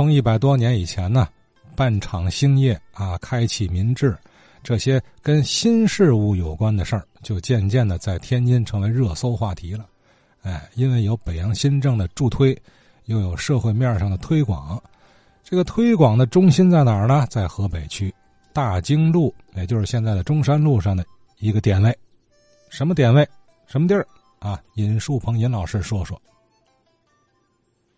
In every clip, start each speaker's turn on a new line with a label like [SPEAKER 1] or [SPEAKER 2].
[SPEAKER 1] 从一百多年以前呢，办厂兴业啊，开启民智，这些跟新事物有关的事儿，就渐渐的在天津成为热搜话题了。哎，因为有北洋新政的助推，又有社会面上的推广，这个推广的中心在哪儿呢？在河北区大经路，也就是现在的中山路上的一个点位。什么点位？什么地儿？啊，尹树鹏尹老师说说。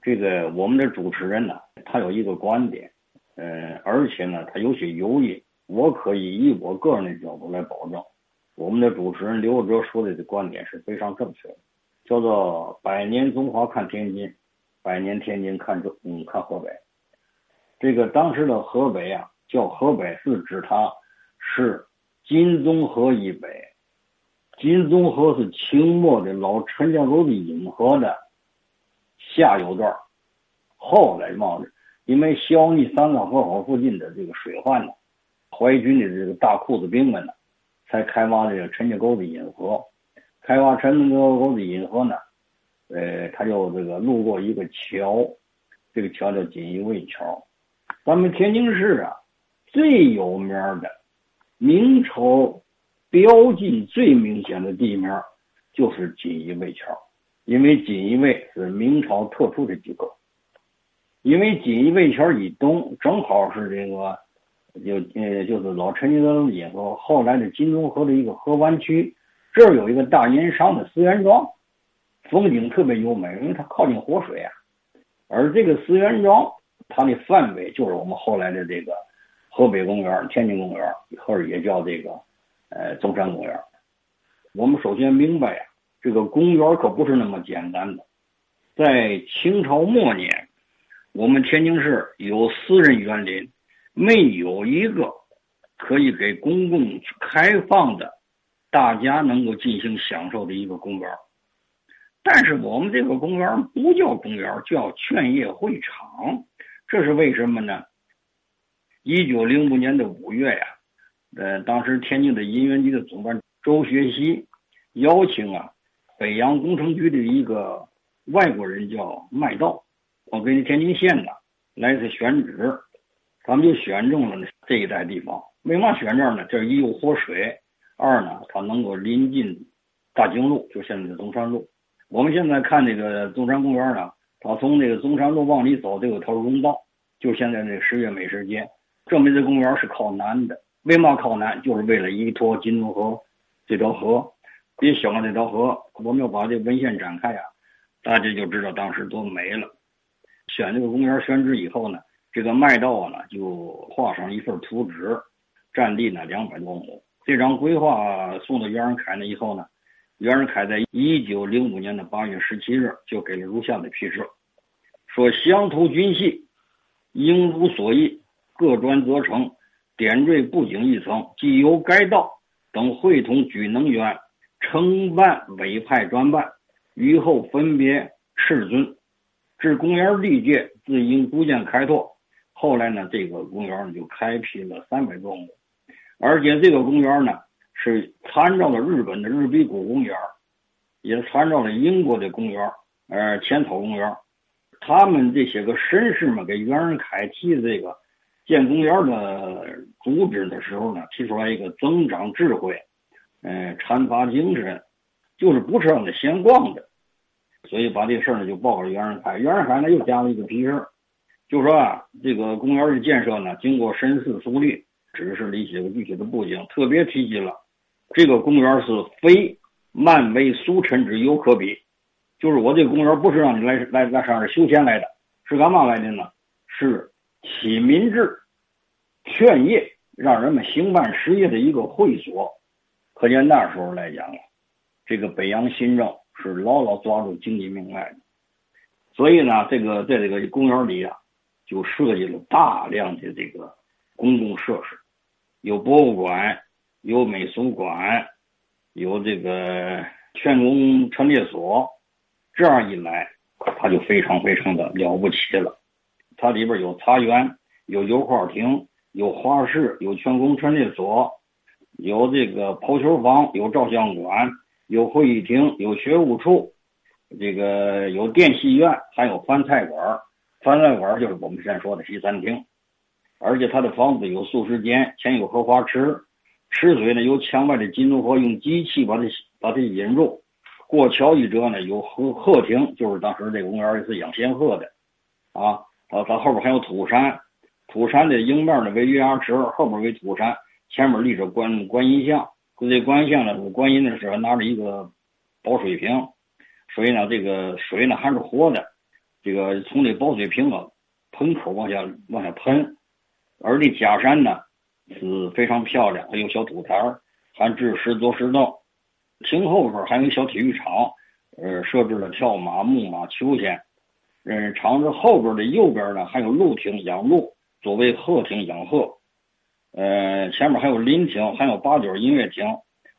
[SPEAKER 2] 这个我们的主持人呢，他有一个观点，嗯，而且呢，他有些犹豫。我可以以我个人的角度来保证，我们的主持人刘哲说的的观点是非常正确的，叫做“百年中华看天津，百年天津看中嗯看河北”。这个当时的河北啊，叫河北是指它是金宗河以北，金宗河是清末的老陈家沟的引河的。下游段后来冒的，因为消弭三江河口附近的这个水患呢，淮军的这个大裤子兵们呢，才开挖这个陈家沟的引河。开挖陈家沟的引河呢，呃，他就这个路过一个桥，这个桥叫锦衣卫桥。咱们天津市啊，最有名的明朝标记最明显的地名就是锦衣卫桥。因为锦衣卫是明朝特殊的机构，因为锦衣卫桥以东正好是这个，就呃就是老陈家沟引河，后来的金钟河的一个河湾区，这儿有一个大盐商的思源庄，风景特别优美，因为它靠近活水啊。而这个思源庄，它的范围就是我们后来的这个河北公园、天津公园，或者也叫这个呃中山公园。我们首先明白呀。这个公园可不是那么简单的，在清朝末年，我们天津市有私人园林，没有一个可以给公共开放的，大家能够进行享受的一个公园。但是我们这个公园不叫公园，叫劝业会场，这是为什么呢？一九零五年的五月呀，呃，当时天津的银元局的总办周学习邀请啊。北洋工程局的一个外国人叫麦道，我给天津县的来次选址，他们就选中了这一带地方。为嘛选这儿呢？这一有活水，二呢，它能够临近大经路，就现在的中山路。我们现在看这个中山公园呢，它从这个中山路往里走，这有条荣道，就现在这十月美食街，证明这公园是靠南的。为嘛靠南？就是为了依托金钟河这条河。别小看这条河，我们要把这文献展开啊，大家就知道当时多美了。选这个公园选址以后呢，这个麦道呢就画上一份图纸，占地呢两百多亩。这张规划送到袁世凯那以后呢，袁世凯在一九零五年的八月十七日就给了如下的批示，说乡土军系应如所议，各专责成，点缀布景一层，即由该道等会同举能员。承办委派专办，于后分别斥尊，至公园历届自因逐渐开拓。后来呢，这个公园呢就开辟了三百多亩，而且这个公园呢是参照了日本的日比谷公园，也参照了英国的公园，呃，浅草公园。他们这些个绅士们给袁世凯提的这个建公园的主旨的时候呢，提出来一个增长智慧。嗯，阐发精神，就是不是让他闲逛的，所以把这事儿呢就报给袁世凯。袁世凯呢又加了一个批示，就说啊，这个公园的建设呢，经过深思熟虑，指示了一些具体的布景，特别提及了这个公园是非漫威俗尘之有可比，就是我这个公园不是让你来来来上这休闲来的，是干嘛来的呢？是启民智、劝业，让人们兴办实业的一个会所。可见那时候来讲啊，这个北洋新政是牢牢抓住经济命脉的，所以呢，这个在这个公园里啊，就设计了大量的这个公共设施，有博物馆，有美术馆，有这个全工陈列所，这样一来，它就非常非常的了不起了。它里边有茶园，有油画亭，有花市，有全工陈列所。有这个抛球房，有照相馆，有会议厅，有学务处，这个有电戏院，还有饭菜馆，饭菜馆就是我们现在说的西餐厅，而且它的房子有素食间，前有荷花池，池水呢由墙外的金龙河用机器把它把它引入。过桥一折呢有鹤鹤亭，就是当时这个公园是养仙鹤的，啊，它它后边还有土山，土山的迎面呢为月牙池，后边为土山，前面立着观观音像，这观音像呢，观音的时候拿着一个宝水瓶，所以呢这个水呢还是活的。这个从这宝水瓶啊喷口往下往下喷，而这假山呢是非常漂亮，还有小土台儿，还置石桌石凳，亭后边还有小体育场，呃，设置了跳马、木马、秋千。嗯，场子后边的右边呢还有鹿亭养鹿，作为鹤亭养鹤。呃，前面还有林亭，还有八角音乐亭，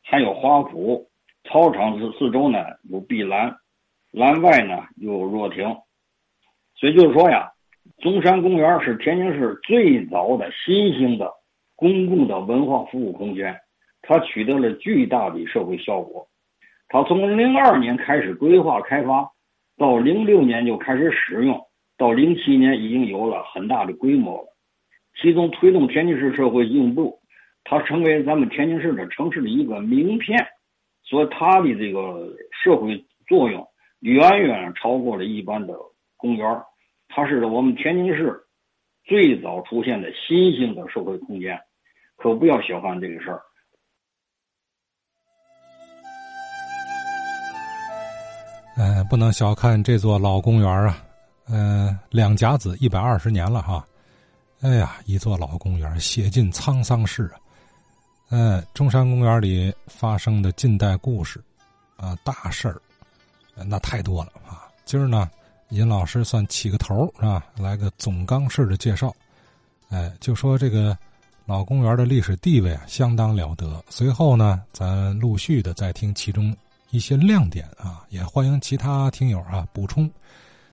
[SPEAKER 2] 还有花圃。操场四四周呢有碧栏，栏外呢有若亭。所以就是说呀，中山公园是天津市最早的新兴的公共的文化服务空间，它取得了巨大的社会效果。它从零二年开始规划开发，到零六年就开始使用，到零七年已经有了很大的规模了。其中推动天津市社会进步，它成为咱们天津市的城市的一个名片，所以它的这个社会作用远远超过了一般的。公园，它是我们天津市最早出现的新兴的社会空间，可不要小看这个事儿。
[SPEAKER 1] 嗯，不能小看这座老公园啊！嗯，两甲子一百二十年了哈。哎呀，一座老公园写尽沧桑事啊！嗯，中山公园里发生的近代故事啊，大事儿那太多了啊！今儿呢？尹老师算起个头是吧？来个总纲式的介绍，哎，就说这个老公园的历史地位啊，相当了得。随后呢，咱陆续的再听其中一些亮点啊，也欢迎其他听友啊补充。